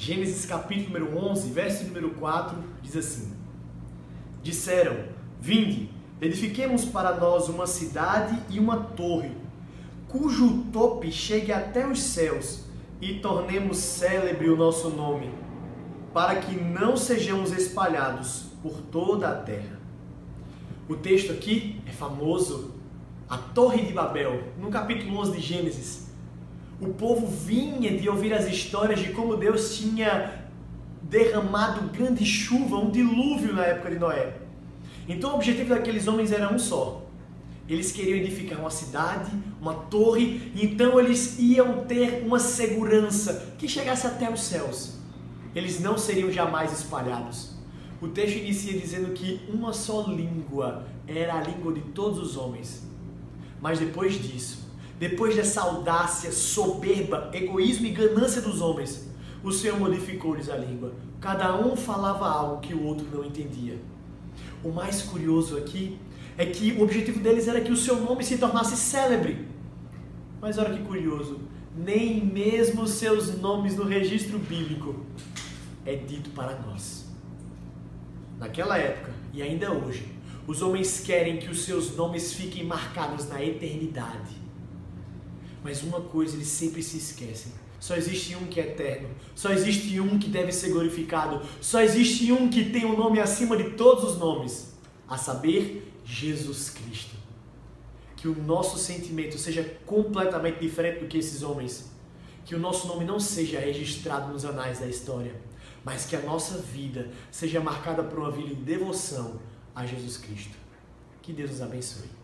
Gênesis capítulo número 11, verso número 4, diz assim: Disseram: Vinde, edifiquemos para nós uma cidade e uma torre, cujo tope chegue até os céus, e tornemos célebre o nosso nome, para que não sejamos espalhados por toda a terra. O texto aqui é famoso, a Torre de Babel, no capítulo 11 de Gênesis. O povo vinha de ouvir as histórias de como Deus tinha derramado grande chuva, um dilúvio na época de Noé. Então o objetivo daqueles homens era um só. Eles queriam edificar uma cidade, uma torre, então eles iam ter uma segurança que chegasse até os céus. Eles não seriam jamais espalhados. O texto inicia dizendo que uma só língua era a língua de todos os homens. Mas depois disso, depois dessa audácia, soberba, egoísmo e ganância dos homens, o Senhor modificou-lhes a língua. Cada um falava algo que o outro não entendia. O mais curioso aqui é que o objetivo deles era que o seu nome se tornasse célebre. Mas olha que curioso, nem mesmo seus nomes no registro bíblico é dito para nós. Naquela época e ainda hoje, os homens querem que os seus nomes fiquem marcados na eternidade. Mas uma coisa eles sempre se esquecem: só existe um que é eterno, só existe um que deve ser glorificado, só existe um que tem o um nome acima de todos os nomes, a saber, Jesus Cristo. Que o nosso sentimento seja completamente diferente do que esses homens, que o nosso nome não seja registrado nos anais da história mas que a nossa vida seja marcada por uma vida em devoção a Jesus Cristo. Que Deus nos abençoe.